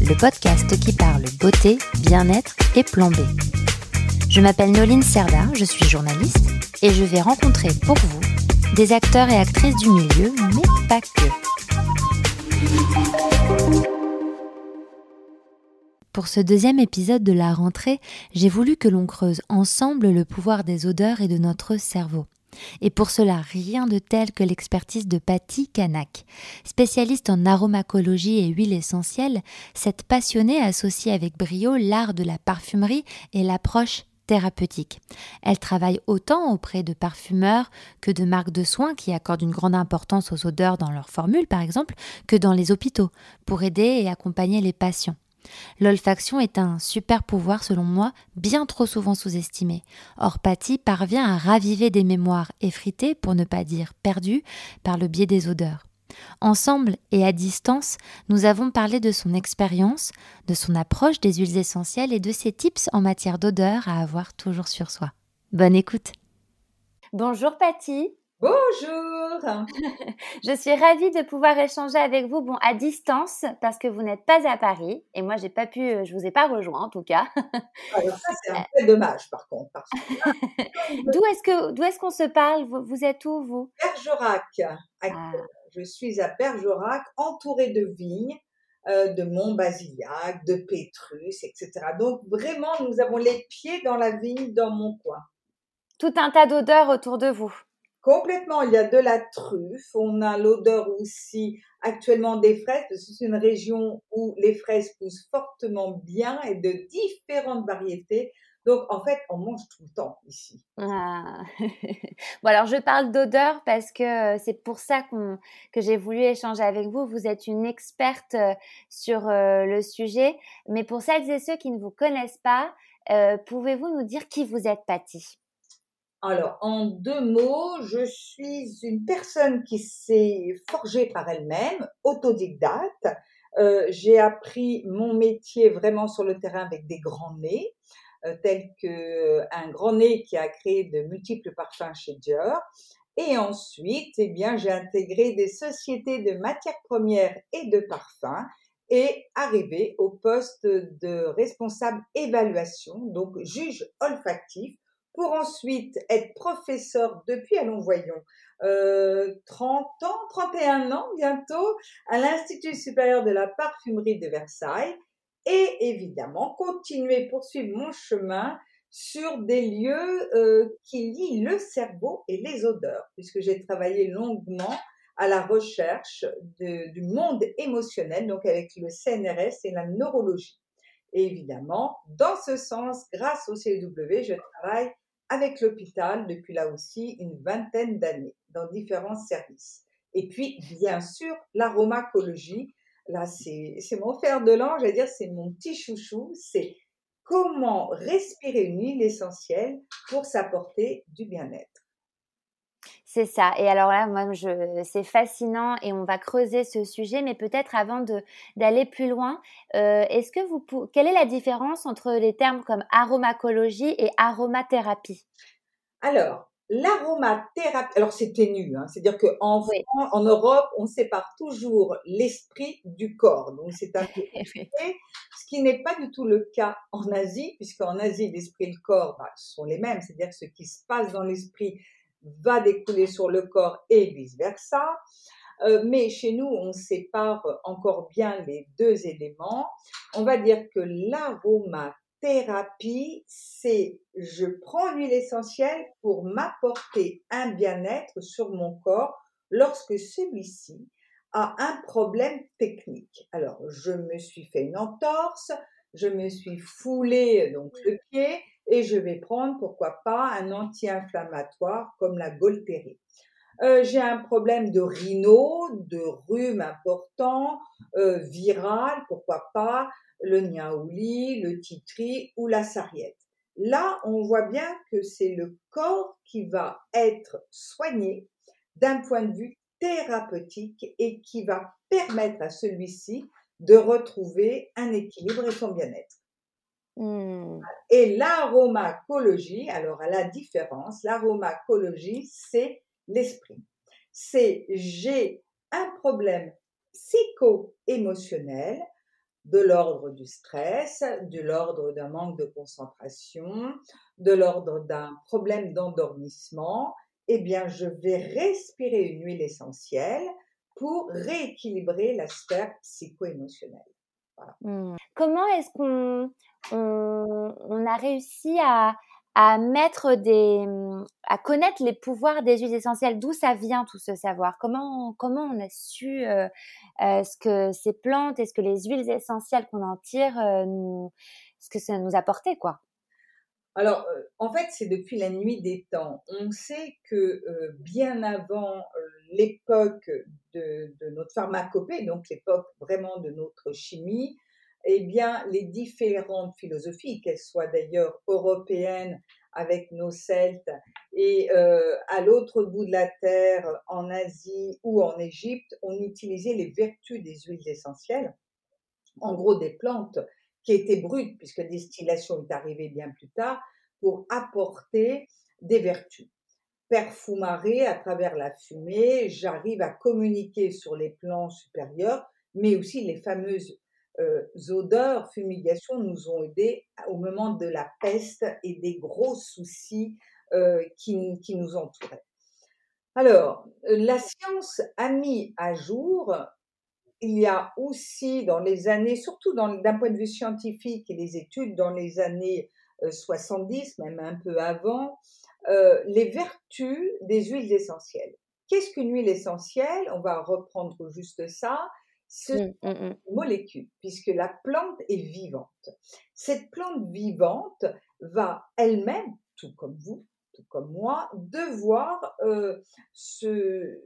le podcast qui parle beauté, bien-être et plan B. Je m'appelle Noline Serda, je suis journaliste et je vais rencontrer pour vous des acteurs et actrices du milieu, mais pas que. Pour ce deuxième épisode de la rentrée, j'ai voulu que l'on creuse ensemble le pouvoir des odeurs et de notre cerveau. Et pour cela, rien de tel que l'expertise de Patty Kanak. Spécialiste en aromacologie et huiles essentielles, cette passionnée associe avec brio l'art de la parfumerie et l'approche thérapeutique. Elle travaille autant auprès de parfumeurs que de marques de soins qui accordent une grande importance aux odeurs dans leurs formules, par exemple, que dans les hôpitaux, pour aider et accompagner les patients. L'olfaction est un super pouvoir, selon moi, bien trop souvent sous-estimé. Or, Patty parvient à raviver des mémoires effritées, pour ne pas dire perdues, par le biais des odeurs. Ensemble et à distance, nous avons parlé de son expérience, de son approche des huiles essentielles et de ses tips en matière d'odeur à avoir toujours sur soi. Bonne écoute. Bonjour Patty. Bonjour. je suis ravie de pouvoir échanger avec vous, bon, à distance, parce que vous n'êtes pas à Paris et moi, j'ai pas pu, euh, je vous ai pas rejoint en tout cas. Alors ça, c'est un peu dommage, par contre. d'où est-ce que, d'où est-ce qu'on se parle? Vous, êtes où vous? Bergerac. Ah. Je suis à Bergerac, entourée de vignes. Euh, de Mont-Basiliac, de Pétrus, etc. Donc vraiment, nous avons les pieds dans la vigne, dans mon coin. Tout un tas d'odeurs autour de vous. Complètement, il y a de la truffe, on a l'odeur aussi actuellement des fraises, c'est une région où les fraises poussent fortement bien et de différentes variétés. Donc, en fait, on mange tout le temps ici. Ah. bon, alors je parle d'odeur parce que euh, c'est pour ça que j'ai voulu échanger avec vous. Vous êtes une experte euh, sur euh, le sujet. Mais pour celles et ceux qui ne vous connaissent pas, pouvez-vous nous dire qui vous êtes, Patty? Alors, en deux mots, je suis une personne qui s'est forgée par elle-même, autodidacte. Euh, j'ai appris mon métier vraiment sur le terrain avec des grands nez, euh, tels que un grand nez qui a créé de multiples parfums chez Dior. Et ensuite, eh bien, j'ai intégré des sociétés de matières premières et de parfums et arrivé au poste de responsable évaluation, donc juge olfactif pour ensuite être professeur depuis, allons voyons, euh, 30 ans, 31 ans bientôt, à l'Institut supérieur de la parfumerie de Versailles, et évidemment continuer, poursuivre mon chemin sur des lieux euh, qui lient le cerveau et les odeurs, puisque j'ai travaillé longuement à la recherche du monde émotionnel, donc avec le CNRS et la neurologie. Et évidemment, dans ce sens, grâce au CW, je travaille avec l'hôpital depuis là aussi une vingtaine d'années dans différents services. Et puis, bien sûr, l'aromacologie, là, c'est mon fer de l'ange, je dire, c'est mon petit chouchou, c'est comment respirer une huile essentielle pour s'apporter du bien-être. C'est ça. Et alors là, moi, je, c'est fascinant et on va creuser ce sujet. Mais peut-être avant de, d'aller plus loin, euh, est-ce que vous, quelle est la différence entre les termes comme aromacologie et aromathérapie? Alors, l'aromathérapie, alors c'est ténu, hein, c'est-à-dire qu'en en Europe, on sépare toujours l'esprit du corps. Donc c'est un peu ce qui n'est pas du tout le cas en Asie, puisqu'en Asie, l'esprit et le corps bah, sont les mêmes, c'est-à-dire que ce qui se passe dans l'esprit va découler sur le corps et vice-versa. Euh, mais chez nous, on sépare encore bien les deux éléments. On va dire que l'aromathérapie, c'est je prends l'huile essentielle pour m'apporter un bien-être sur mon corps lorsque celui-ci a un problème technique. Alors, je me suis fait une entorse, je me suis foulé donc le pied, et je vais prendre, pourquoi pas, un anti-inflammatoire comme la Golterie. Euh, j'ai un problème de rhino, de rhume important, euh, viral, pourquoi pas, le niaouli, le titri ou la sarriette. Là, on voit bien que c'est le corps qui va être soigné d'un point de vue thérapeutique et qui va permettre à celui-ci de retrouver un équilibre et son bien-être. Mmh. Et l'aromacologie, alors à la différence, l'aromacologie, c'est l'esprit. C'est j'ai un problème psycho-émotionnel de l'ordre du stress, de l'ordre d'un manque de concentration, de l'ordre d'un problème d'endormissement, eh bien, je vais respirer une huile essentielle pour rééquilibrer la sphère psycho-émotionnelle. Mmh. Comment est-ce qu'on on, a réussi à, mettre des, à connaître les pouvoirs des huiles essentielles. D'où ça vient tout ce savoir? Comment comment on a su euh, euh, ce que ces plantes et ce que les huiles essentielles qu'on en tire euh, ce que ça nous apportait quoi? Alors en fait c'est depuis la nuit des temps. On sait que bien avant l'époque de, notre pharmacopée, donc l'époque vraiment de notre chimie, eh bien, les différentes philosophies, qu'elles soient d'ailleurs européennes avec nos Celtes et euh, à l'autre bout de la terre, en Asie ou en Égypte, on utilisait les vertus des huiles essentielles, en gros des plantes qui étaient brutes, puisque la distillation est arrivée bien plus tard, pour apporter des vertus. Perfumaré à travers la fumée, j'arrive à communiquer sur les plans supérieurs, mais aussi les fameuses euh, odeurs, fumigation nous ont aidés au moment de la peste et des gros soucis euh, qui, qui, nous entouraient. Alors, euh, la science a mis à jour, il y a aussi dans les années, surtout d'un point de vue scientifique et les études dans les années 70, même un peu avant, les vertus des huiles essentielles. Qu'est-ce qu'une huile essentielle? On va reprendre juste ça ce mmh, mmh, mmh. molécule, puisque la plante est vivante. Cette plante vivante va elle-même, tout comme vous, tout comme moi, devoir euh, se,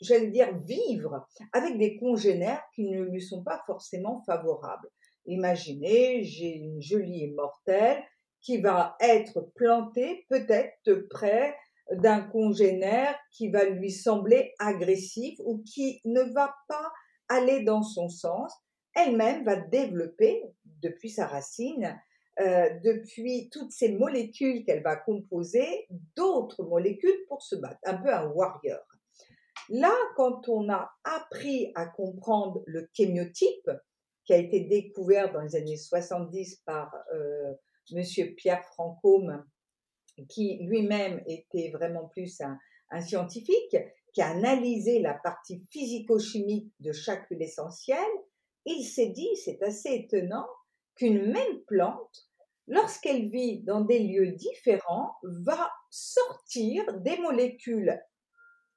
j'allais dire, vivre avec des congénères qui ne lui sont pas forcément favorables. Imaginez, j'ai une jolie immortelle qui va être plantée peut-être près d'un congénère qui va lui sembler agressif ou qui ne va pas aller dans son sens, elle-même va développer depuis sa racine, euh, depuis toutes ces molécules qu'elle va composer, d'autres molécules pour se battre, un peu un warrior. Là, quand on a appris à comprendre le kémiotype, qui a été découvert dans les années 70 par euh, Monsieur Pierre Francôme, qui lui-même était vraiment plus un scientifique, qui a analysé la partie physico-chimique de chaque huile essentielle, il s'est dit, c'est assez étonnant, qu'une même plante, lorsqu'elle vit dans des lieux différents, va sortir des molécules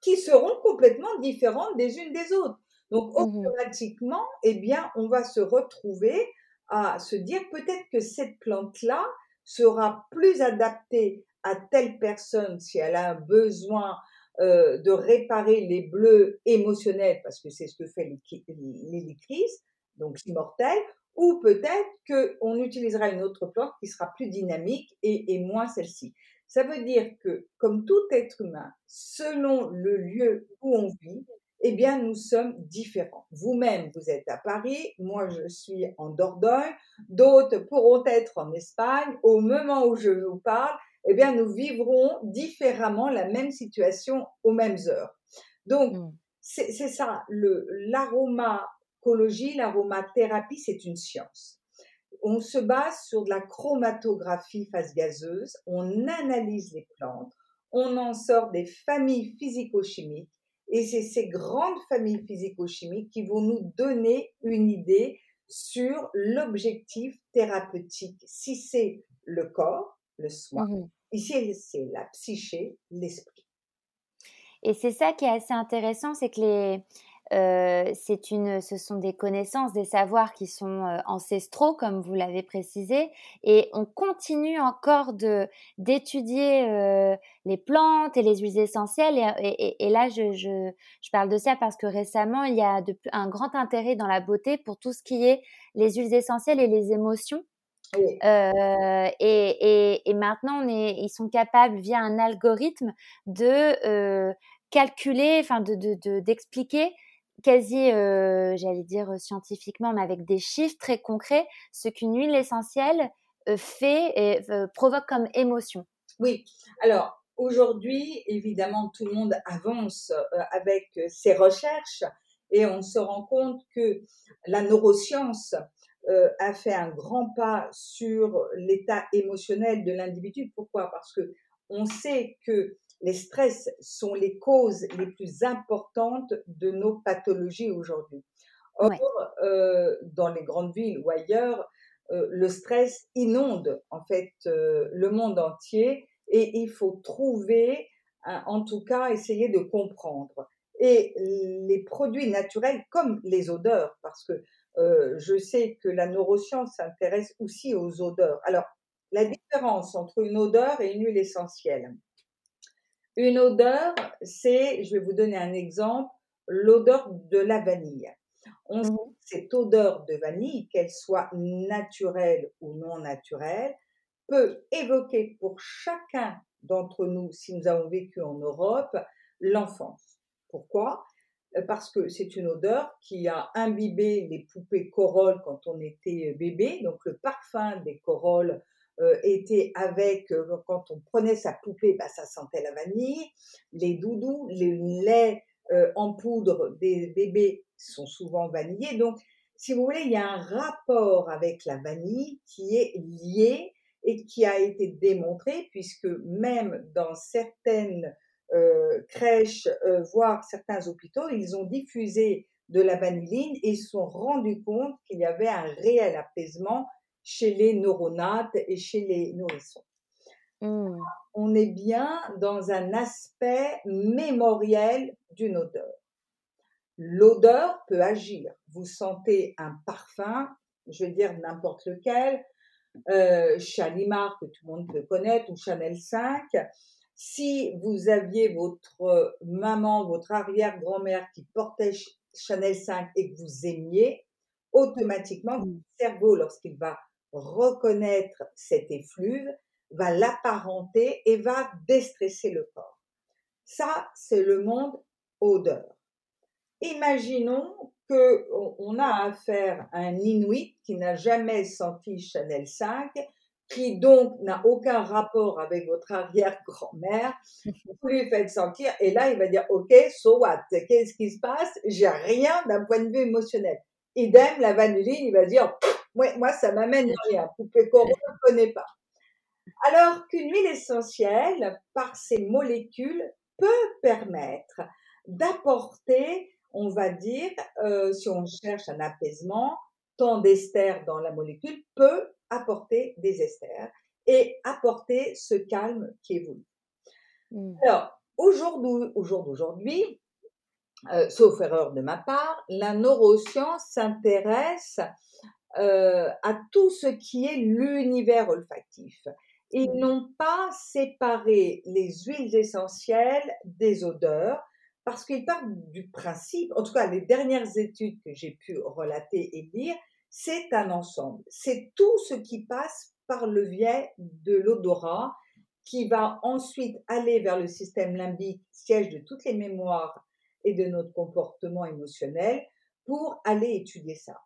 qui seront complètement différentes des unes des autres. Donc mmh automatiquement, eh bien, on va se retrouver à se dire peut-être que cette plante-là sera plus adaptée à telle personne si elle a un besoin euh, de réparer les bleus émotionnels, parce que c'est ce que fait l'hélicrise, donc immortel, ou peut-être qu'on utilisera une autre plante qui sera plus dynamique et, et moins celle-ci. Ça veut dire que, comme tout être humain, selon le lieu où on vit, eh bien, nous sommes différents. Vous-même, vous êtes à Paris, moi, je suis en Dordogne, d'autres pourront être en Espagne. Au moment où je vous parle, eh bien, nous vivrons différemment la même situation aux mêmes heures. Donc, mmh. c'est ça, l'aromacologie, l'aromathérapie, c'est une science. On se base sur de la chromatographie phase gazeuse, on analyse les plantes, on en sort des familles physico-chimiques, et c'est ces grandes familles physico-chimiques qui vont nous donner une idée sur l'objectif thérapeutique, si c'est le corps, le soin, mmh Ici, c'est la psyché, l'esprit. Et c'est ça qui est assez intéressant, c'est que euh, une, ce sont des connaissances, des savoirs qui sont euh, ancestraux, comme vous l'avez précisé, et on continue encore d'étudier euh, les plantes et les huiles essentielles. Et, là, je, je, je, parle de ça parce que récemment, il y a de, un grand intérêt dans la beauté pour tout ce qui est les huiles essentielles et les émotions. Euh, et, et, maintenant, on est, ils sont capables, via un algorithme, de calculer, enfin, de d'expliquer quasi, euh, j'allais dire scientifiquement, mais avec des chiffres très concrets, ce qu'une huile essentielle euh, fait et euh, provoque comme émotion. Oui, alors aujourd'hui, évidemment, tout le monde avance avec ses recherches et on se rend compte que la neuroscience a fait un grand pas sur l'état émotionnel de l'individu. Pourquoi? Parce que on sait que les stress sont les causes les plus importantes de nos pathologies aujourd'hui. Or, euh, dans les grandes villes ou ailleurs, euh, le stress inonde en fait euh, le monde entier et il faut trouver, en tout cas, essayer de comprendre. Et les produits naturels comme les odeurs, parce que je sais que la neuroscience s'intéresse aussi aux odeurs. Alors, la différence entre une odeur et une huile essentielle. Une odeur, c'est, je vais vous donner un exemple, l'odeur de la vanille. On sait mmh cette odeur de vanille, qu'elle soit naturelle ou non naturelle, peut évoquer pour chacun d'entre nous, si nous avons vécu en Europe, l'enfance. Pourquoi? euh, Parce que c'est une odeur qui a imbibé les poupées corolles quand on était bébé, donc le parfum des corolles euh, était avec, euh, quand on prenait sa poupée, bah, ça sentait la vanille. Les doudous, les laits euh, en poudre des bébés sont souvent vanillés. Donc, si vous voulez, il y a un rapport avec la vanille qui est lié et qui a été démontré, puisque même dans certaines crèches, voire certains hôpitaux, ils ont diffusé de la vanilline et se sont rendus compte qu'il y avait un réel apaisement chez les neuronates et chez les nourrissons. Mmh. On est bien dans un aspect mémoriel d'une odeur. L'odeur peut agir. Vous sentez un parfum, je veux dire n'importe lequel, euh, Chalimar que tout le monde peut connaître ou Chanel 5. Si vous aviez votre maman, votre arrière-grand-mère qui portait Chanel 5 et que vous aimiez, automatiquement, mmh. votre cerveau, lorsqu'il va reconnaître cet effluve, va l'apparenter et va déstresser le corps. Ça, c'est le monde odeur. Imaginons que on a affaire à un Inuit qui n'a jamais senti Chanel 5, qui donc n'a aucun rapport avec votre arrière-grand-mère. Vous lui faites sentir et là, il va dire, OK, so what? Qu'est-ce qui se passe? J'ai rien d'un point de vue émotionnel. Idem, la vanilline, il va dire, moi, ça m'amène rien. Poupée coron, je ne connais pas. Alors qu'une huile essentielle, par ses molécules, peut permettre d'apporter, on va dire, euh, si on cherche un apaisement, tant d'esters dans la molécule peut apporter des esters et apporter ce calme qui est voulu. Mmh. Alors, aujourd'hui, aujourd'hui, euh, sauf erreur de ma part, la neuroscience s'intéresse euh, à tout ce qui est l'univers olfactif. Ils mmh. n'ont pas séparé les huiles essentielles des odeurs parce qu'ils partent du principe, en tout cas les dernières études que j'ai pu relater et lire, c'est un ensemble. C'est tout ce qui passe par le biais de l'odorat qui va ensuite aller vers le système limbique, siège de toutes les mémoires et de notre comportement émotionnel, pour aller étudier ça.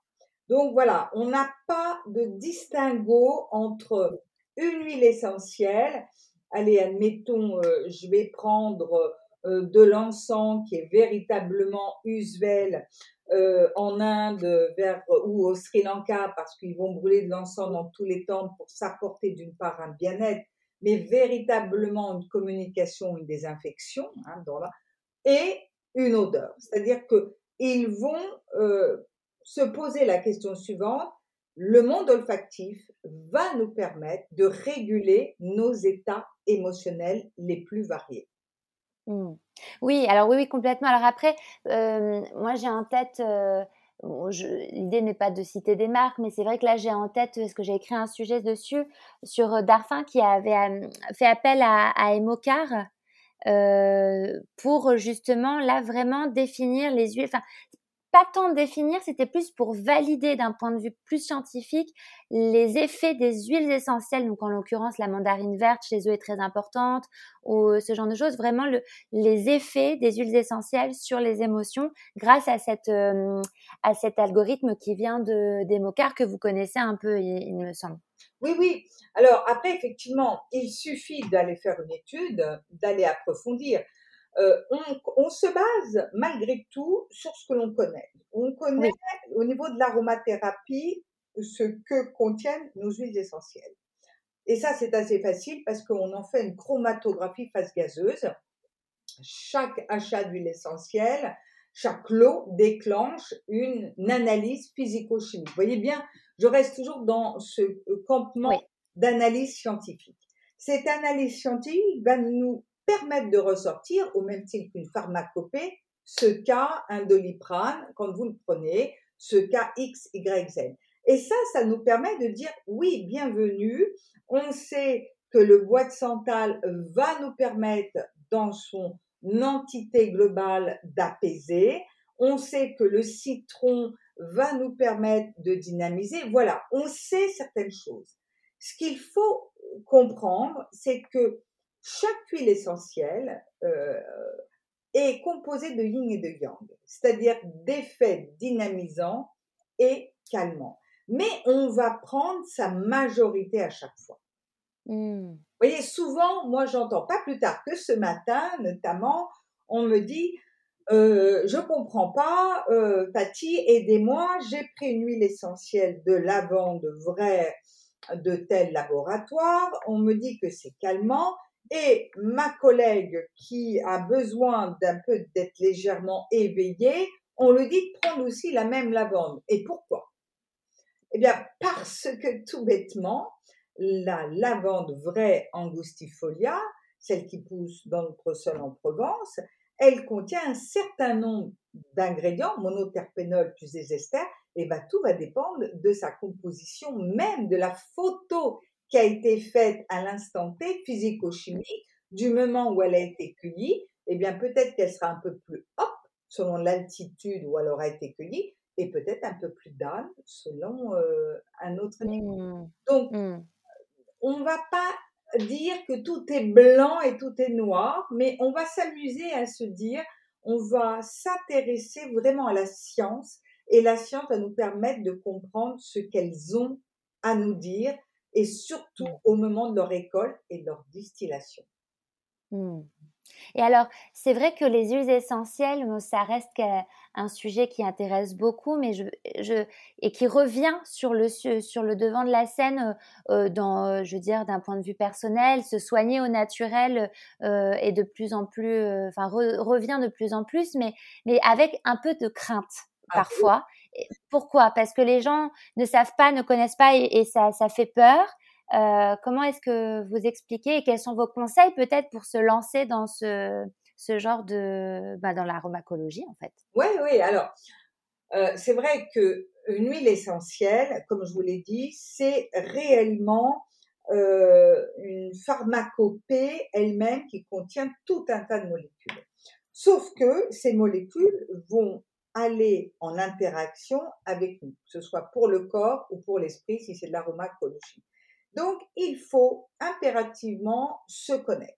Donc voilà, on n'a pas de distinguo entre une huile essentielle. Allez, admettons, euh, je vais prendre euh, de l'encens qui est véritablement usuel euh, en Inde vers, ou au Sri Lanka parce qu'ils vont brûler de l'encens dans tous les temples pour s'apporter d'une part un bien-être, mais véritablement une communication, une désinfection, hein, dans et une odeur. C'est-à-dire que ils vont se poser la question suivante, le monde olfactif va nous permettre de réguler nos états émotionnels les plus variés. Mmh. Oui, alors oui, oui, complètement. Alors après, moi j'ai en tête, l'idée n'est pas de citer des marques, mais c'est vrai que là j'ai en tête, parce que j'ai écrit un sujet dessus, sur Darphin qui avait fait appel à, Emocar. pour justement là vraiment définir les huiles. Pas tant de définir, c'était plus pour valider d'un point de vue plus scientifique les effets des huiles essentielles. Donc en l'occurrence, la mandarine verte chez eux est très importante, ou ce genre de choses. Vraiment le, les effets des huiles essentielles sur les émotions grâce à euh, cet algorithme qui vient de d'Emocar que vous connaissez un peu, il, me semble. Oui, oui. Alors après, effectivement, il suffit d'aller faire une étude, d'aller approfondir. Euh, on, se base malgré tout sur ce que l'on connaît. On connaît au niveau de l'aromathérapie ce que contiennent nos huiles essentielles. Et ça, c'est assez facile parce qu'on en fait une chromatographie phase gazeuse. Chaque achat d'huile essentielle, chaque lot déclenche une, analyse physico-chimique. Vous voyez bien, je reste toujours dans ce campement d'analyse scientifique. Cette analyse scientifique va nous permettre de ressortir, au même titre qu'une pharmacopée, ce cas un doliprane, quand vous le prenez, ce cas X, Y, Z. Et ça, ça nous permet de dire oui, bienvenue. On sait que le bois de santal va nous permettre, dans son entité globale, d'apaiser. On sait que le citron va nous permettre de dynamiser. Voilà, on sait certaines choses. Ce qu'il faut comprendre, c'est que chaque huile essentielle euh, est composée de yin et de yang, c'est-à-dire d'effets dynamisants et calmants. Mais on va prendre sa majorité à chaque fois. Mmh. Vous voyez, souvent, moi j'entends pas plus tard que ce matin, notamment, on me dit euh, je comprends pas, euh, Patty, aidez-moi, j'ai pris une huile essentielle de lavande vraie de tel laboratoire, on me dit que c'est calmant, et ma collègue qui a besoin d'un peu d'être légèrement éveillée, on lui dit de prendre aussi la même lavande. Et pourquoi? Eh bien, parce que tout bêtement, la lavande vraie angustifolia, celle qui pousse dans notre sol en Provence, elle contient un certain nombre d'ingrédients, monoterpénol plus des esters, et ben, tout va dépendre de sa composition même, de la photo qui a été faite à l'instant T, physico-chimique, du moment où elle a été cueillie, eh bien peut-être qu'elle sera un peu plus hop selon l'altitude où elle aura été cueillie, et peut-être un peu plus down selon euh, un autre niveau. Mmh. Donc, mmh. on ne va pas dire que tout est blanc et tout est noir, mais on va s'amuser à se dire, on va s'intéresser vraiment à la science, et la science va nous permettre de comprendre ce qu'elles ont à nous dire et surtout mmh. au moment de leur récolte et de leur distillation. Mmh. Et alors, c'est vrai que les huiles essentielles, ça reste un sujet qui intéresse beaucoup, mais je, je et qui revient sur le sur le devant de la scène, euh, euh, dans, euh, je veux dire, d'un point de vue personnel, se soigner au naturel euh, est de plus en plus, enfin revient de plus en plus, mais mais avec un peu de crainte ah parfois. Pourquoi? Parce que les gens ne savent pas, ne connaissent pas et, ça, ça fait peur. Euh, comment est-ce que vous expliquez et quels sont vos conseils peut-être pour se lancer dans ce, ce genre de bah, dans l'aromacologie en fait? Oui, oui. Alors euh, c'est vrai que une huile essentielle, comme je vous l'ai dit, c'est réellement euh, une pharmacopée elle-même qui contient tout un tas de molécules. Sauf que ces molécules vont aller en interaction avec nous, que ce soit pour le corps ou pour l'esprit si c'est de l'aromacologie. Donc, il faut impérativement se connaître.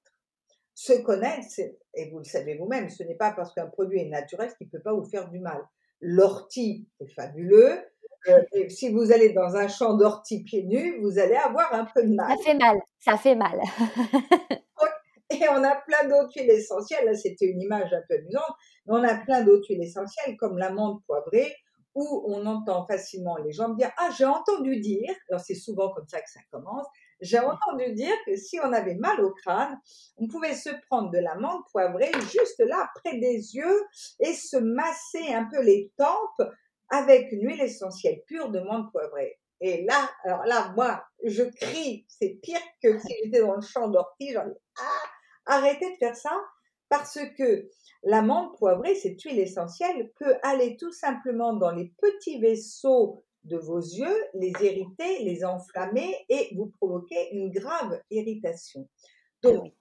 Se connaître, et vous le savez vous-même, ce n'est pas parce qu'un produit est naturel qu'il ne peut pas vous faire du mal. L'ortie est fabuleux. Euh, et si vous allez dans un champ d'ortie pieds nus, vous allez avoir un peu de mal. Ça fait mal, ça fait mal. Et on a plein d'autres huiles essentielles. Là, c'était une image un peu amusante. Mais on a plein d'autres huiles essentielles comme l'amande poivrée où on entend facilement les gens dire Ah, j'ai entendu dire, alors c'est souvent comme ça que ça commence, j'ai entendu dire que si on avait mal au crâne, on pouvait se prendre de l'amande poivrée juste là, près des yeux, et se masser un peu les tempes avec une huile essentielle pure de menthe poivrée. Et là, alors là, moi, je crie, c'est pire que si j'étais dans le champ d'ortie, j'en dis, ah, arrêtez de faire ça, Parce que l'amande poivrée, cette huile essentielle, peut aller tout simplement dans les petits vaisseaux de vos yeux, les irriter, les enflammer et vous provoquer une grave irritation. Donc,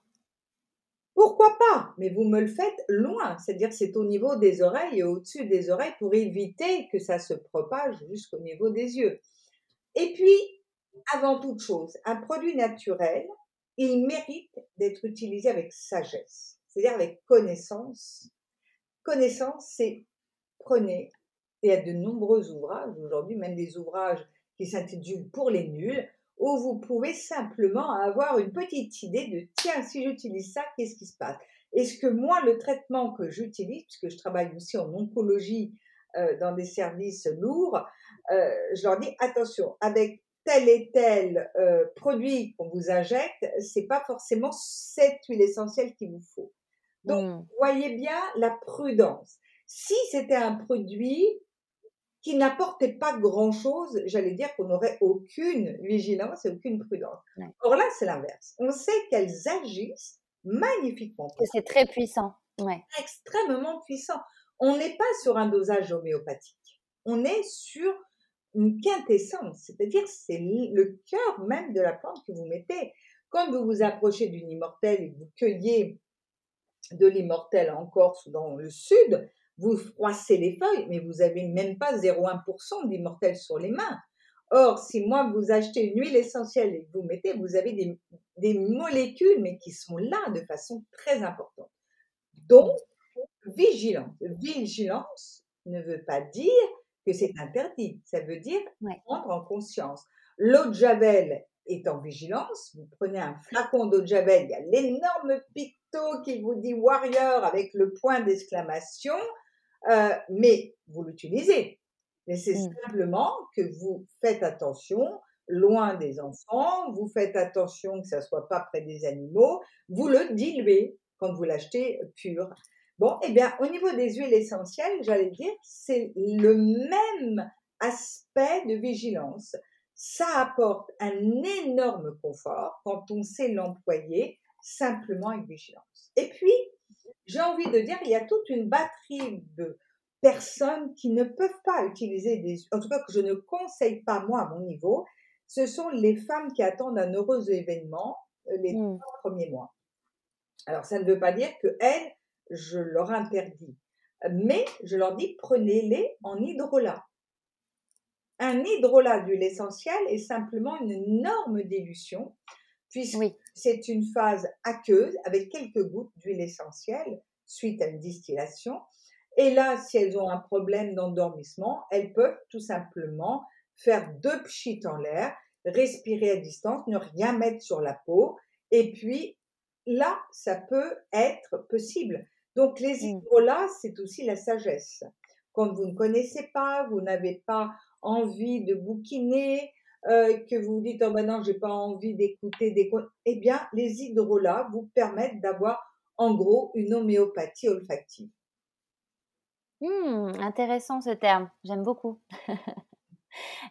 pourquoi pas? Mais vous me le faites loin, c'est-à-dire c'est au niveau des oreilles et au-dessus des oreilles pour éviter que ça se propage jusqu'au niveau des yeux. Et puis, avant toute chose, un produit naturel, il mérite d'être utilisé avec sagesse, c'est-à-dire avec connaissance. Connaissance, c'est prenez, il y a de nombreux ouvrages aujourd'hui, même des ouvrages qui s'intitulent Pour les nuls, où vous pouvez simplement avoir une petite idée de tiens, si j'utilise ça, qu'est-ce qui se passe? Est-ce que moi, le traitement que j'utilise, puisque je travaille aussi en oncologie euh, dans des services lourds, euh, je leur dis attention, avec tel et tel euh, produit qu'on vous injecte, c'est pas forcément cette huile essentielle qu'il vous faut. Donc, mmh. voyez bien la prudence. Si c'était un produit qui n'apportait pas grand-chose, j'allais dire qu'on n'aurait aucune vigilance et aucune prudence. Or là, c'est l'inverse. On sait qu'elles agissent magnifiquement. C'est très puissant. Ouais. Extrêmement puissant. On n'est pas sur un dosage homéopathique. On est sur une quintessence, c'est-à-dire c'est le cœur même de la plante que vous mettez. Quand vous vous approchez d'une immortelle et que vous cueillez de l'immortelle en Corse ou dans le sud, vous froissez les feuilles, mais vous n'avez même pas 0,1% d'immortelle sur les mains. Or, si moi vous achetez une huile essentielle et que vous mettez, vous avez des, des molécules, mais qui sont là de façon très importante. Donc, vigilance. Vigilance ne veut pas dire que c'est interdit. Ça veut dire prendre en conscience. L'eau de Javel est en vigilance. Vous prenez un flacon d'eau de Javel, il y a l'énorme picto qui vous dit warrior avec le point d'exclamation, euh, mais vous l'utilisez. Mais c'est mmh. simplement que vous faites attention, loin des enfants, vous faites attention que ça soit pas près des animaux, vous le diluez quand vous l'achetez pur. Bon, eh bien, au niveau des huiles essentielles, j'allais dire, c'est le même aspect de vigilance. Ça apporte un énorme confort quand on sait l'employer simplement avec vigilance. Et puis, j'ai envie de dire, il y a toute une batterie de personnes qui ne peuvent pas utiliser des, en tout cas que je ne conseille pas moi à mon niveau, ce sont les femmes qui attendent un heureux événement euh, les mmh. trois premiers mois. Alors, ça ne veut pas dire que elles, je leur interdis. Mais je leur dis, prenez-les en hydrolat. Un hydrolat d'huile essentielle est simplement une énorme dilution, puisque c'est une phase aqueuse avec quelques gouttes d'huile essentielle suite à une distillation. Et là, si elles ont un problème d'endormissement, elles peuvent tout simplement faire deux pchits en l'air, respirer à distance, ne rien mettre sur la peau, et puis là, ça peut être possible. Donc les mmh. hydrolats, c'est aussi la sagesse. Quand vous ne connaissez pas, vous n'avez pas envie de bouquiner, euh, que vous vous dites oh ben non j'ai pas envie d'écouter des eh bien les hydrolats vous permettent d'avoir en gros une homéopathie olfactive. Mmh, intéressant ce terme, j'aime beaucoup.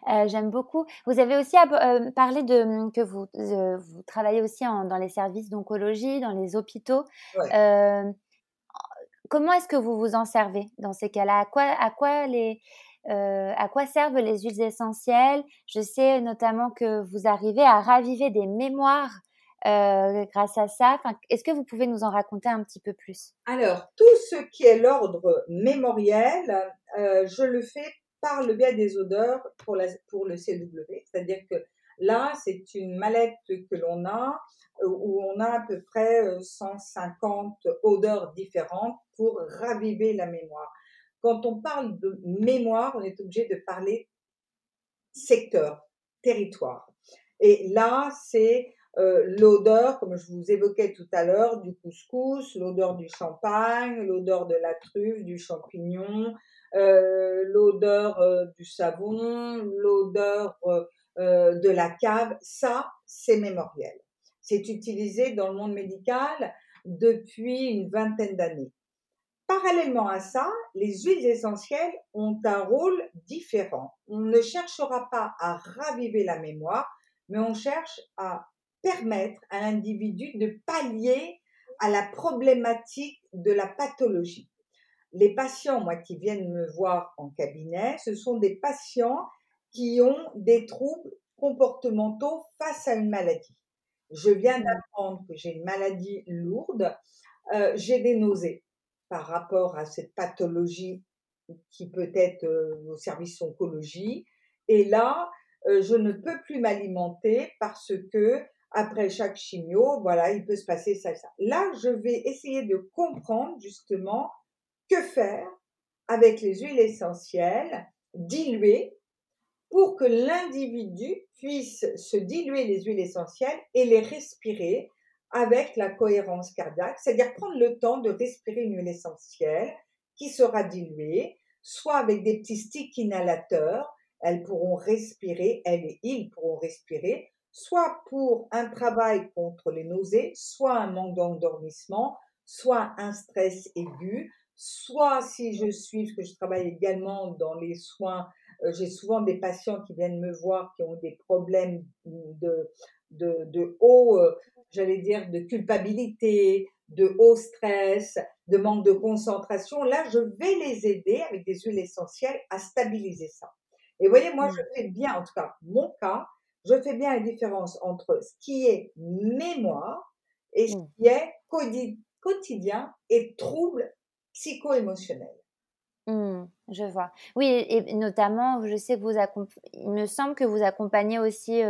Euh, j'aime beaucoup. Vous avez aussi euh, parlé de mmh, que vous, vous travaillez aussi dans les services d'oncologie, dans les hôpitaux comment est-ce que vous vous en servez dans ces cas-là? À quoi, euh, à quoi servent les huiles essentielles? Je sais notamment que vous arrivez à raviver des mémoires euh, grâce à ça. est-ce que vous pouvez nous en raconter un petit peu plus? Alors, tout ce qui est l'ordre mémoriel, euh, je le fais par le biais des odeurs pour, pour le CW. C'est-à-dire que là, c'est une mallette que l'on a où on a à peu près 150 odeurs différentes pour raviver la mémoire. Quand on parle de mémoire, on est obligé de parler secteur, territoire. Et là, c'est euh, l'odeur, comme je vous évoquais tout à l'heure, du couscous, l'odeur du champagne, l'odeur de la truffe, du champignon, euh, l'odeur euh, du savon, l'odeur de la cave. Ça, c'est mémoriel. C'est utilisé dans le monde médical depuis une vingtaine d'années. Parallèlement à ça, les huiles essentielles ont un rôle différent. On ne cherchera pas à raviver la mémoire, mais on cherche à permettre à l'individu de pallier à la problématique de la pathologie. Les patients, moi, qui viennent me voir en cabinet, ce sont des patients qui ont des troubles comportementaux face à une maladie. Je viens mmh. d'apprendre que j'ai une maladie lourde, euh, j'ai des nausées par rapport à cette pathologie qui peut être euh, au service oncologie. Et là, euh, je ne peux plus m'alimenter parce que après chaque chimio, voilà, il peut se passer ça et ça. Là, je vais essayer de comprendre justement que faire avec les huiles essentielles diluées pour que l'individu puisse se diluer les huiles essentielles et les respirer avec la cohérence cardiaque, c'est-à-dire prendre le temps de respirer une huile essentielle qui sera diluée, soit avec des petits sticks inhalateurs, elles pourront respirer, elles et ils pourront respirer, soit pour un travail contre les nausées, soit un manque d'endormissement, soit un stress aigu, soit si je suis, parce que je travaille également dans les soins j'ai souvent des patients qui viennent me voir qui ont des problèmes de, de, de haut, euh, j'allais dire, de culpabilité, de haut stress, de manque de concentration. Là, je vais les aider avec des huiles essentielles à stabiliser ça. Et vous voyez, moi, je mmh. fais bien, en tout cas, mon cas, je fais bien la différence entre ce qui est mémoire et ce mmh. qui est quotidien et trouble psycho-émotionnel. Mmh, je vois. Oui, et, notamment, je sais que vous il me semble que vous accompagnez aussi,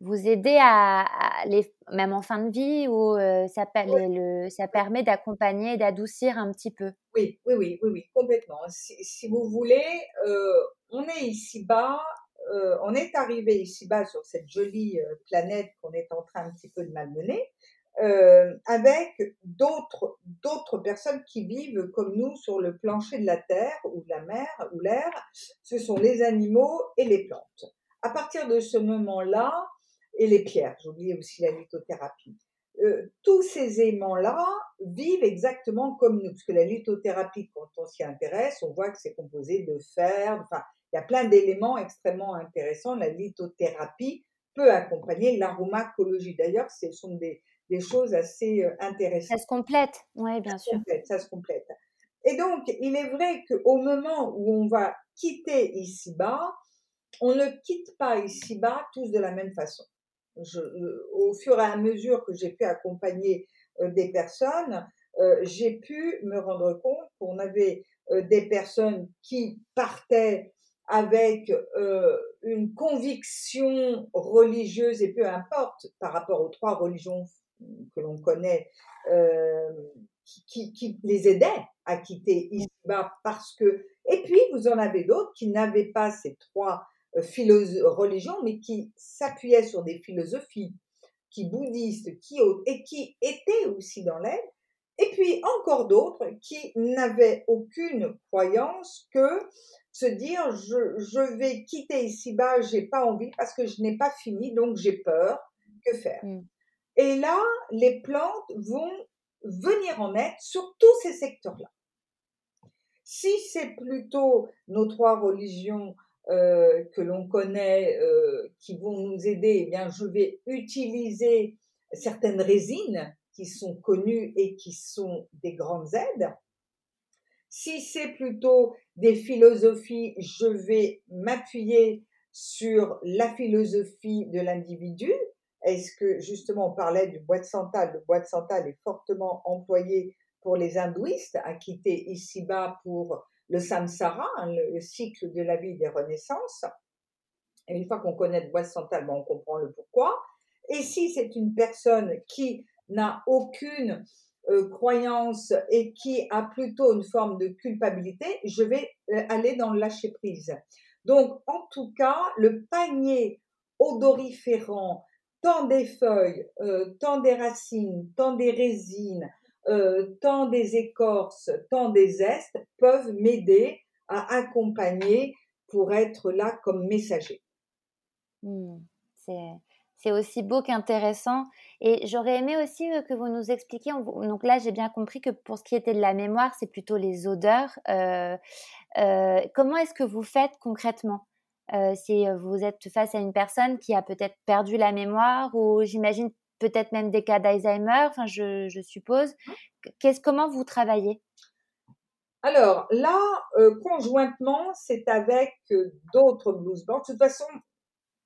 vous aidez à, les, même en fin de vie, où ça, le, ça permet d'accompagner d'adoucir un petit peu? Oui, oui, oui, oui, oui complètement. Si, vous voulez, on est ici-bas, on est arrivé ici-bas sur cette jolie planète qu'on est en train un petit peu de malmener. Euh, avec d'autres d'autres personnes qui vivent comme nous sur le plancher de la terre ou de la mer ou l'air. Ce sont les animaux et les plantes. À partir de ce moment-là, et les pierres, j'oubliais aussi la lithothérapie. Euh, tous ces aimants-là vivent exactement comme nous, parce que la lithothérapie, quand on s'y intéresse, on voit que c'est composé de fer, enfin, il y a plein d'éléments extrêmement intéressants. La lithothérapie peut accompagner l'aromacologie. D'ailleurs, ce sont des, des choses assez euh, intéressantes. Ça se complète, oui, bien ça sûr. complète, ça se complète. Et donc, il est vrai qu'au moment où on va quitter ici-bas, on ne quitte pas ici-bas tous de la même façon. Je, au fur et à mesure que j'ai pu accompagner euh, des personnes, euh, j'ai pu me rendre compte qu'on avait des personnes qui partaient avec une conviction religieuse et peu importe par rapport aux trois religions que l'on connaît, euh, qui, qui, les aidait à quitter ici-bas parce que. Et puis, vous en avez d'autres qui n'avaient pas ces trois euh, religions, mais qui s'appuyaient sur des philosophies, qui bouddhistes, qui autres, et qui étaient aussi dans l'aide. Et puis encore d'autres qui n'avaient aucune croyance que se dire je, je vais quitter ici-bas, j'ai pas envie parce que je n'ai pas fini, donc j'ai peur. Que faire? Mmh. Et là, les plantes vont venir en aide sur tous ces secteurs-là. Si c'est plutôt nos trois religions euh, que l'on connaît euh, qui vont nous aider, eh bien, je vais utiliser certaines résines qui sont connues et qui sont des grandes aides. Si c'est plutôt des philosophies, je vais m'appuyer sur la philosophie de l'individu, est-ce que justement on parlait du bois de santal Le bois de santal est fortement employé pour les hindouistes à quitter ici-bas pour le samsara, hein, le, cycle de la vie des renaissances. Et une fois qu'on connaît le bois de santal, ben, on comprend le pourquoi. Et si c'est une personne qui n'a aucune euh, croyance et qui a plutôt une forme de culpabilité, je vais euh, aller dans le lâcher prise. Donc, en tout cas, le panier odoriférant tant des feuilles, euh, tant des racines, tant des résines, euh, tant des écorces, tant des zestes peuvent m'aider à accompagner pour être là comme messager. Mmh, c'est aussi beau qu'intéressant. Et j'aurais aimé aussi euh, que vous nous expliquiez, donc là j'ai bien compris que pour ce qui était de la mémoire, c'est plutôt les odeurs. comment est-ce que vous faites concrètement? Euh, si vous êtes face à une personne qui a peut-être perdu la mémoire ou j'imagine peut-être même des cas d'Alzheimer, enfin, je, je suppose. Qu'est-ce, comment vous travaillez? Alors là, euh, conjointement, c'est avec euh, d'autres blues bands. De toute façon,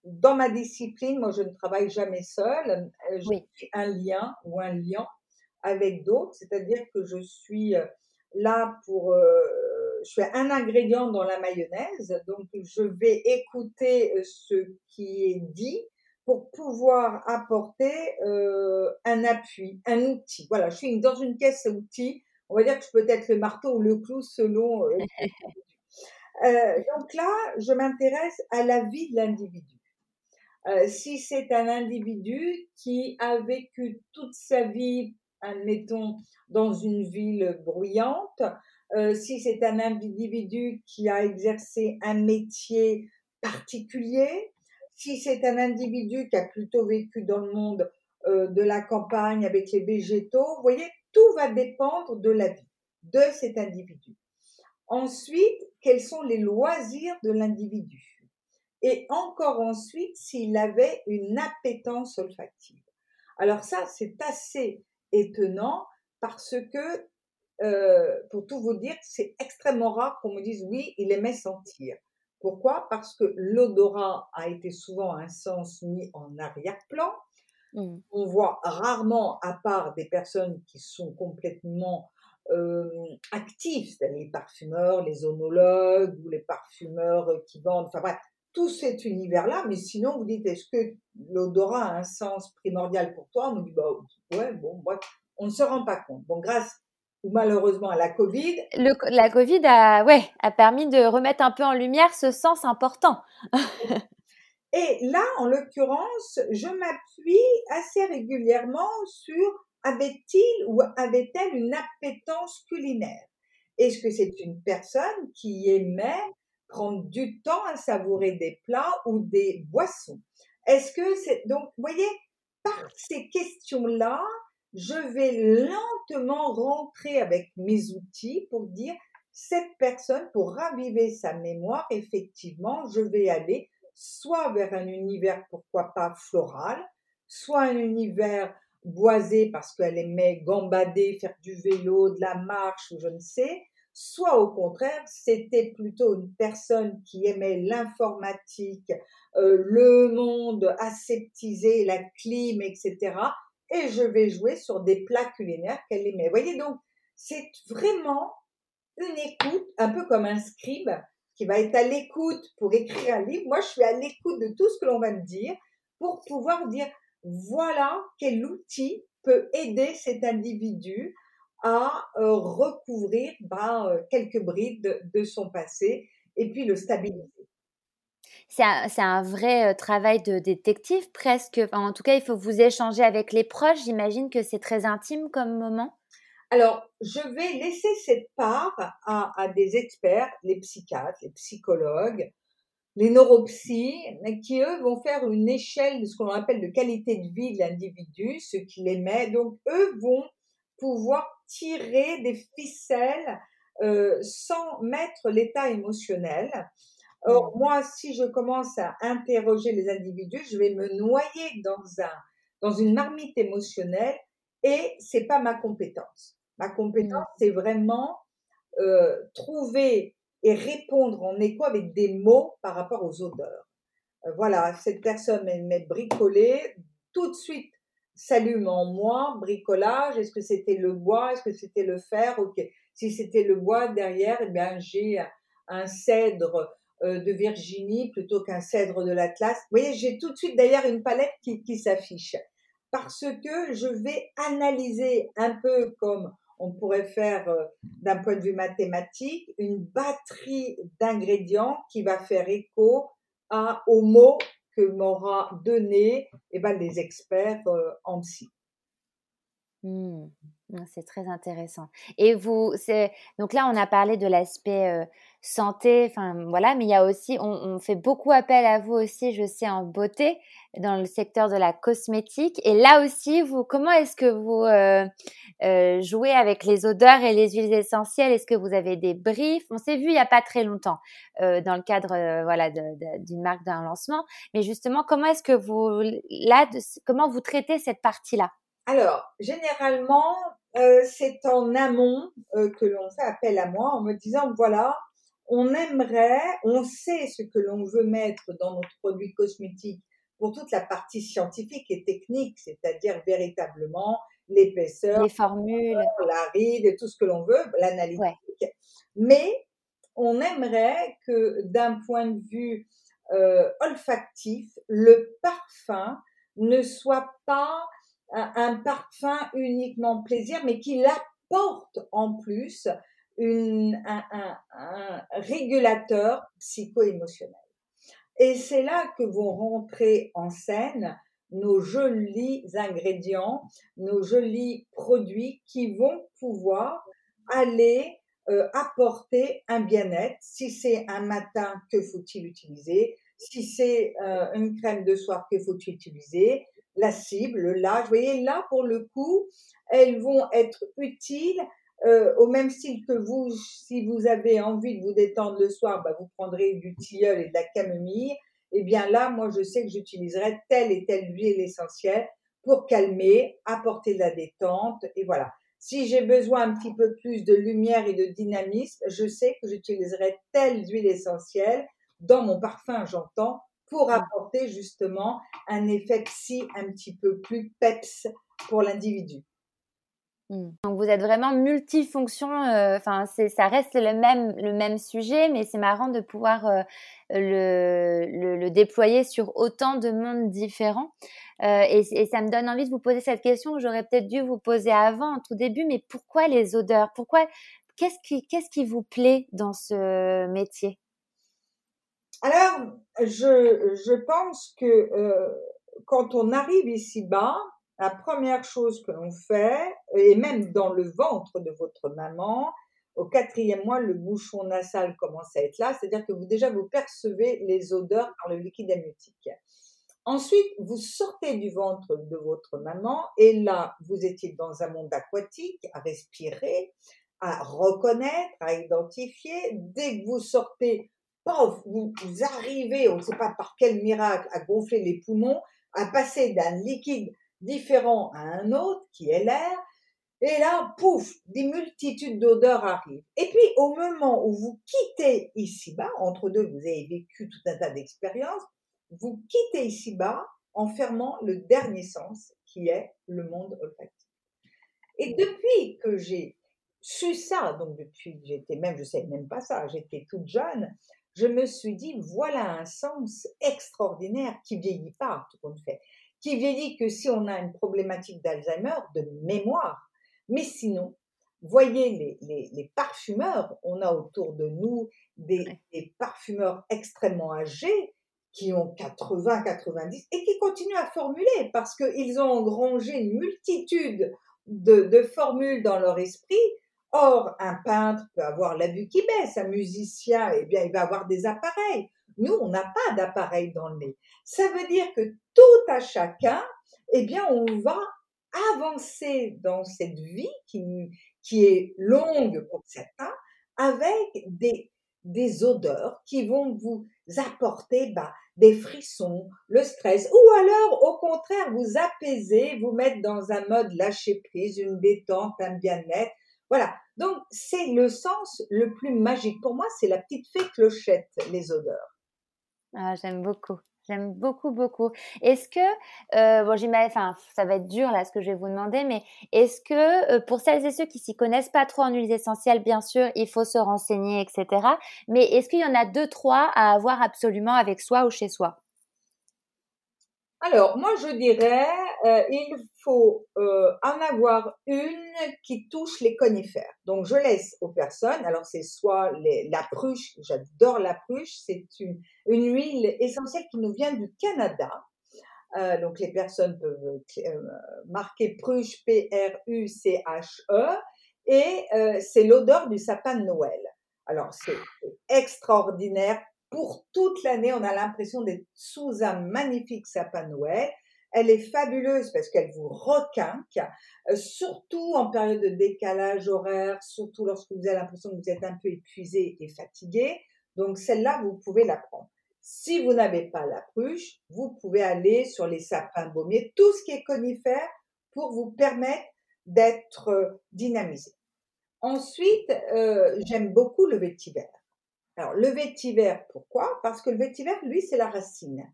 dans ma discipline, moi, je ne travaille jamais seule. Euh, j'ai un lien ou un lien avec d'autres, c'est-à-dire que je suis là pour, je suis un ingrédient dans la mayonnaise, donc je vais écouter ce qui est dit pour pouvoir apporter un appui, un outil. Voilà, je suis dans une caisse à outils on va dire que je peux être le marteau ou le clou selon. Euh, euh, donc là, je m'intéresse à la vie de l'individu. Euh, si c'est un individu qui a vécu toute sa vie, admettons, dans une ville bruyante, si c'est un individu qui a exercé un métier particulier, si c'est un individu qui a plutôt vécu dans le monde de la campagne avec les végétaux, vous voyez, tout va dépendre de la vie de cet individu. Ensuite, quels sont les loisirs de l'individu? Et encore ensuite, s'il avait une appétence olfactive. Alors ça, c'est assez étonnant parce que, euh, pour tout vous dire, c'est extrêmement rare qu'on me dise oui, il aimait sentir. Pourquoi? Parce que l'odorat a été souvent un sens mis en arrière-plan Mmh. On voit rarement, à part des personnes qui sont complètement euh, actifs, les parfumeurs, les onologues ou les parfumeurs qui vendent, enfin bref, tout cet univers-là, mais sinon vous dites, est-ce que l'odorat a un sens primordial pour toi? On nous dit, bah ouais, bon, bref, on ne se rend pas compte. Bon, grâce ou malheureusement à la Covid. la Covid a, ouais, a permis de remettre un peu en lumière ce sens important. Et là, en l'occurrence, je m'appuie assez régulièrement sur avait-il ou avait-elle une appétence culinaire? Est-ce que c'est une personne qui aimait prendre du temps à savourer des plats ou des boissons? Est-ce que c'est donc, vous voyez, par ces questions-là, je vais lentement rentrer avec mes outils pour dire cette personne, pour raviver sa mémoire, effectivement, je vais aller soit vers un univers, pourquoi pas, floral, soit un univers boisé parce qu'elle aimait gambader, faire du vélo, de la marche ou je ne sais, soit au contraire, c'était plutôt une personne qui aimait l'informatique, euh, le monde aseptisé, la clim, etc. Et je vais jouer sur des plats culinaires qu'elle aimait. Vous voyez donc, c'est vraiment une écoute, un peu comme un scribe qui va être à l'écoute pour écrire un livre. Moi, je suis à l'écoute de tout ce que l'on va me dire pour pouvoir dire, voilà quel outil peut aider cet individu à euh, recouvrir ben, euh, quelques brides de, son passé et puis le stabiliser. C'est un, vrai euh, travail de détective presque. en tout cas, il faut vous échanger avec les proches. J'imagine que c'est très intime comme moment. Alors, je vais laisser cette part à, des experts, les psychiatres, les psychologues, les neuropsies, qui eux vont faire une échelle de ce qu'on appelle de qualité de vie de l'individu, ce qu'il aimait. Donc, eux vont pouvoir tirer des ficelles euh, sans mettre l'état émotionnel. Or, moi, si je commence à interroger les individus, je vais me noyer dans un, dans une marmite émotionnelle et c'est pas ma compétence. Ma compétence, mmh. c'est vraiment euh, trouver et répondre en écho avec des mots par rapport aux odeurs. Euh, voilà, cette personne aimait bricoler, tout de suite s'allume en moi, bricolage, est-ce que c'était le bois, est-ce que c'était le fer, ok. Si c'était le bois derrière, eh bien j'ai un cèdre de Virginie plutôt qu'un cèdre de l'Atlas. Vous voyez, j'ai tout de suite d'ailleurs une palette qui, qui s'affiche parce que je vais analyser un peu comme on pourrait faire euh, d'un point de vue mathématique une batterie d'ingrédients qui va faire écho à, aux mots que m'aura donné eh ben, les experts euh, en psy. Mmh. C'est très intéressant. Et vous, c'est donc là, on a parlé de l'aspect santé, enfin voilà, mais il y a aussi, on, fait beaucoup appel à vous aussi, je sais, en beauté, dans le secteur de la cosmétique. Et là aussi, vous, comment est-ce que vous jouez avec les odeurs et les huiles essentielles? Est-ce que vous avez des briefs? On s'est vu il n'y a pas très longtemps dans le cadre, voilà, d'une marque d'un lancement. Mais justement, comment est-ce que vous, là, comment vous traitez cette partie-là? Alors, généralement, euh, c'est en amont euh, que l'on fait appel à moi en me disant, voilà, on aimerait, on sait ce que l'on veut mettre dans notre produit cosmétique pour toute la partie scientifique et technique, c'est-à-dire véritablement l'épaisseur, les formules, la ride et tout ce que l'on veut, l'analytique. Mais on aimerait que d'un point de vue euh, olfactif, le parfum ne soit pas un, parfum uniquement plaisir, mais qui apporte en plus une, un, un, un régulateur psycho-émotionnel. Et c'est là que vont rentrer en scène nos jolis ingrédients, nos jolis produits qui vont pouvoir aller euh, apporter un bien-être. Si c'est un matin, que faut-il utiliser? Si c'est euh, une crème de soir, que faut-il utiliser? La cible, l'âge. Vous voyez, là, pour le coup, elles vont être utiles euh, au même style que vous. Si vous avez envie de vous détendre le soir, bah, vous prendrez du tilleul et de la camomille. Eh bien là, moi, je sais que j'utiliserai telle et telle huile essentielle pour calmer, apporter de la détente. Et voilà. Si j'ai besoin un petit peu plus de lumière et de dynamisme, je sais que j'utiliserai telle huile essentielle dans mon parfum, j'entends, pour apporter justement un effet psy un petit peu plus peps pour l'individu. Mmh. Donc vous êtes vraiment multifonction. Euh, enfin, ça reste le même le même sujet, mais c'est marrant de pouvoir euh, le, le, déployer sur autant de mondes différents. Euh, et, et, ça me donne envie de vous poser cette question que j'aurais peut-être dû vous poser avant, en tout début. Mais pourquoi les odeurs? Pourquoi Qu'est-ce qui qu'est-ce qui vous plaît dans ce métier? Alors, je, je pense que euh, quand on arrive ici-bas, la première chose que l'on fait, et même dans le ventre de votre maman, au quatrième mois, le bouchon nasal commence à être là, c'est-à-dire que vous déjà vous percevez les odeurs par le liquide amniotique. Ensuite, vous sortez du ventre de votre maman et là, vous étiez dans un monde aquatique, à respirer, à reconnaître, à identifier. Dès que vous sortez vous, arrivez, on ne sait pas par quel miracle, à gonfler les poumons, à passer d'un liquide différent à un autre, qui est l'air, et là, pouf, des multitudes d'odeurs arrivent. Et puis, au moment où vous quittez ici-bas, entre deux, vous avez vécu tout un tas d'expériences, vous quittez ici-bas en fermant le dernier sens, qui est le monde olfactif. Et depuis que j'ai su ça, donc depuis, j'étais même, je sais même pas ça, j'étais toute jeune, je me suis dit, voilà un sens extraordinaire qui vieillit pas, tout compte fait, qui vieillit que si on a une problématique d'Alzheimer, de mémoire. Mais sinon, voyez les, les, parfumeurs, on a autour de nous des, des parfumeurs extrêmement âgés qui ont 80, 90 et qui continuent à formuler parce qu'ils ont engrangé une multitude de, de formules dans leur esprit Or, un peintre peut avoir la vue qui baisse, un musicien, eh bien, il va avoir des appareils. Nous, on n'a pas d'appareil dans le nez. Ça veut dire que tout à chacun, eh bien, on va avancer dans cette vie qui, qui est longue pour certains, avec des, des odeurs qui vont vous apporter bah, des frissons, le stress, ou alors au contraire vous apaiser, vous mettre dans un mode lâcher prise, une détente, un bien-être, voilà. Donc, c'est le sens le plus magique. Pour moi, c'est la petite fée clochette, les odeurs. Ah, j'aime beaucoup. J'aime beaucoup, beaucoup. Est-ce que, euh, bon, j'imagine, enfin, ça va être dur là ce que je vais vous demander, mais est-ce que euh, pour celles et ceux qui s'y connaissent pas trop en huiles essentielles, bien sûr, il faut se renseigner, etc. Mais est-ce qu'il y en a deux, trois à avoir absolument avec soi ou chez soi? Alors, moi, je dirais, euh, il faut euh, en avoir une qui touche les conifères. Donc, je laisse aux personnes, alors c'est soit la pruche, j'adore la pruche, c'est une, une huile essentielle qui nous vient du Canada. donc les personnes peuvent marquer Pruche, P-R-U-C-H-E, et c'est l'odeur du sapin de Noël. Alors c'est extraordinaire. Pour toute l'année, on a l'impression d'être sous un magnifique sapin de Noël. Elle est fabuleuse parce qu'elle vous requinque, euh, surtout en période de décalage horaire, surtout lorsque vous avez l'impression que vous êtes un peu épuisé et fatigué. Donc celle-là, vous pouvez la prendre. Si vous n'avez pas la pruche, vous pouvez aller sur les sapins baumiers, tout ce qui est conifère pour vous permettre d'être euh, dynamisé. Ensuite, euh, j'aime beaucoup le vétiver. Alors, le vétiver, pourquoi? Parce que le vétiver, lui, c'est la racine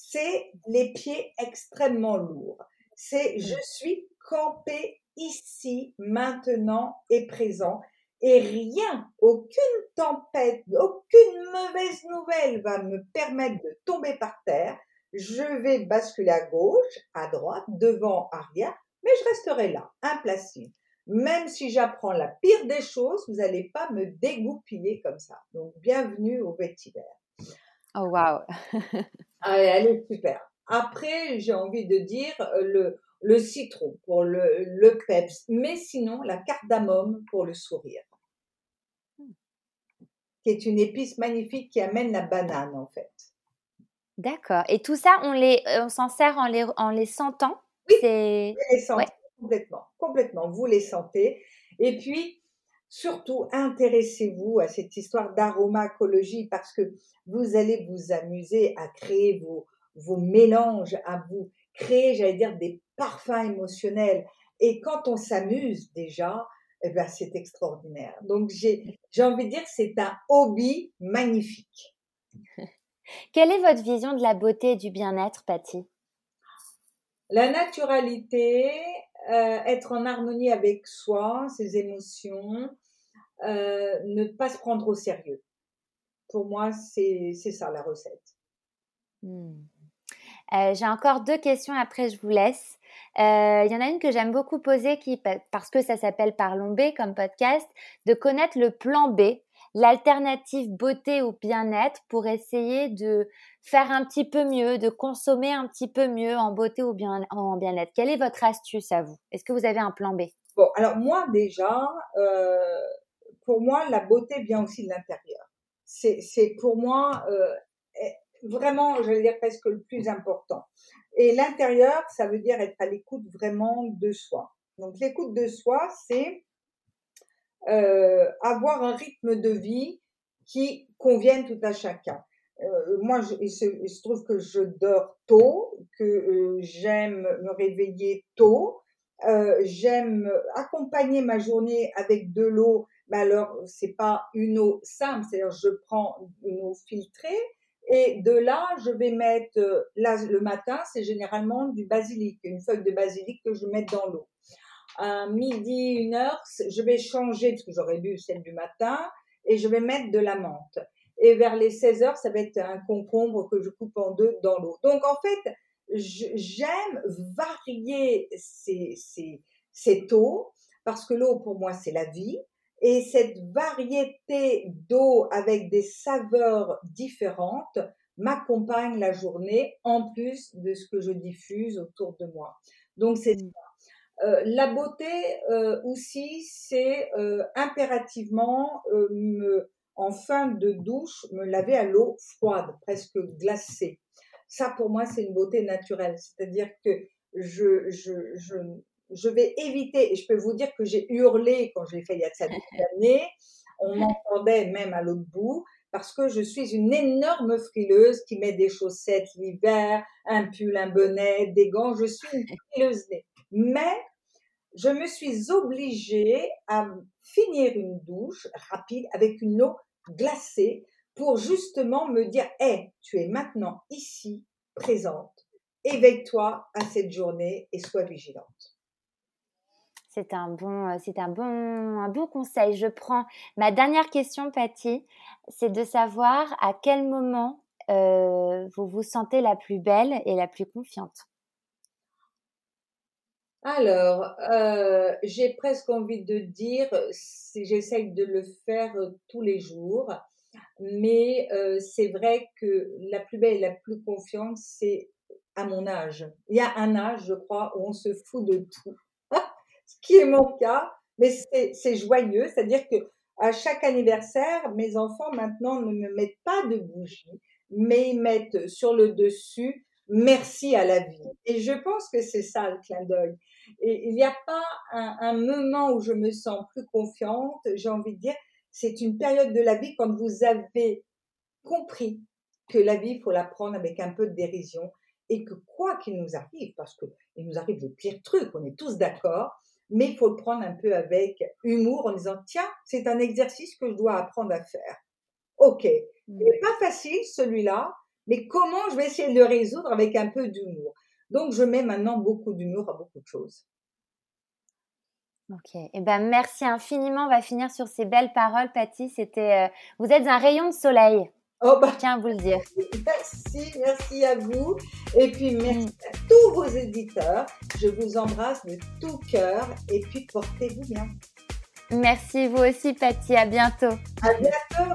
c'est les pieds extrêmement lourds. C'est je mmh. suis campé ici, maintenant et présent. Et rien, aucune tempête, aucune mauvaise nouvelle va me permettre de tomber par terre. Je vais basculer à gauche, à droite, devant, arrière, mais je resterai là, impassible. Même si j'apprends la pire des choses, vous n'allez pas me dégoupiller comme ça. Donc, bienvenue au vétiver. Oh, wow Ah, elle est super. Après, j'ai envie de dire euh, le, le citron pour le, le peps, mais sinon la cardamome pour le sourire, qui est une épice magnifique qui amène la banane en fait. D'accord. Et tout ça, on les, on s'en sert en les, en les sentant? Oui, les sentez complètement, complètement. Vous les sentez. Et puis, surtout intéressez-vous à cette histoire d'aromacologie parce que vous allez vous amuser à créer vos, vos mélanges, à vous créer, j'allais dire, des parfums émotionnels. Et quand on s'amuse déjà, eh ben, c'est extraordinaire. Donc j'ai, j'ai envie de dire que c'est un hobby magnifique. Quelle est votre vision de la beauté et du bien-être, Patty? La naturalité, euh, être en harmonie avec soi, ses émotions, euh, ne pas se prendre au sérieux. Pour moi, c'est ça la recette. Hmm. Euh, j'ai encore deux questions, après je vous laisse. Il y en a une que j'aime beaucoup poser qui, parce que ça s'appelle Parlons B comme podcast, de connaître le plan B l'alternative beauté ou bien-être pour essayer de faire un petit peu mieux, de consommer un petit peu mieux en beauté ou bien, en bien-être Quelle est votre astuce à vous? Est-ce que vous avez un plan B? Bon, alors moi déjà, euh, pour moi, la beauté vient aussi de l'intérieur. C'est pour moi euh, vraiment, je vais dire presque le plus important. Et l'intérieur, ça veut dire être à l'écoute vraiment de soi. Donc l'écoute de soi, c'est euh, avoir un rythme de vie qui convienne tout à chacun. Euh, moi, je, il, se, trouve que je dors tôt, que euh, j'aime me réveiller tôt, euh, j'aime accompagner ma journée avec de l'eau. Mais alors, c'est pas une eau simple, c'est-à-dire je prends une eau filtrée et de là, je vais mettre euh, là le matin, c'est généralement du basilic, une feuille de basilic que je mets dans l'eau à midi, une heure, je vais changer, parce que j'aurais bu celle du matin, et je vais mettre de la menthe. Et vers les 16 heures, ça va être un concombre que je coupe en deux dans l'eau. Donc, en fait, j'aime varier ces, ces, ces taux, parce que l'eau, pour moi, c'est la vie. Et cette variété d'eau avec des saveurs différentes m'accompagne la journée en plus de ce que je diffuse autour de moi. Donc c'est mmh. Euh, la beauté euh, aussi, c'est euh, impérativement me, en fin de douche me laver à l'eau froide, presque glacée. Ça, pour moi, c'est une beauté naturelle. C'est-à-dire que je, je, je, je, vais éviter, et je peux vous dire que j'ai hurlé quand j'ai fait il y a cette année, on m'entendait même à l'autre bout, parce que je suis une énorme frileuse qui met des chaussettes l'hiver, un pull, un bonnet, des gants. Je suis une frileuse Mais je me suis obligée à finir une douche rapide avec une eau glacée pour justement me dire, hé, tu es maintenant ici, présente, éveille-toi à cette journée et sois vigilante. C'est un bon, c'est un bon, un bon conseil. Je prends ma dernière question, Patty, c'est de savoir à quel moment euh, vous vous sentez la plus belle et la plus confiante. Alors, euh, j'ai presque envie de dire, si j'essaye de le faire euh, tous les jours, mais euh, c'est vrai que la plus belle et la plus confiante, c'est à mon âge. Il y a un âge, je crois, où on se fout de tout. Ce qui est mon cas, mais c'est joyeux, c'est-à-dire que à chaque anniversaire, mes enfants maintenant ne me mettent pas de bougies, mais ils mettent sur le dessus merci à la vie. Et je pense que c'est ça le clin d'œil. Et il n'y a pas un, un, moment où je me sens plus confiante. J'ai envie de dire, c'est une période de la vie quand vous avez compris que la vie, il faut la prendre avec un peu de dérision et que quoi qu'il nous arrive, parce qu'il nous arrive les pires trucs, on est tous d'accord, mais il faut le prendre un peu avec humour en disant, tiens, c'est un exercice que je dois apprendre à faire. Ok, il n'est pas facile celui-là, mais comment je vais essayer de le résoudre avec un peu d'humour? Donc, je mets maintenant beaucoup d'humour à beaucoup de choses. Ok, eh ben merci infiniment. On va finir sur ces belles paroles, Patty. C'était, euh, vous êtes un rayon de soleil. Oh bah, Tiens à vous le dire. Merci, merci à vous. Et puis merci mm. à tous vos éditeurs. Je vous embrasse de tout cœur et puis portez-vous bien. Merci vous aussi, Patty. À bientôt. À bientôt.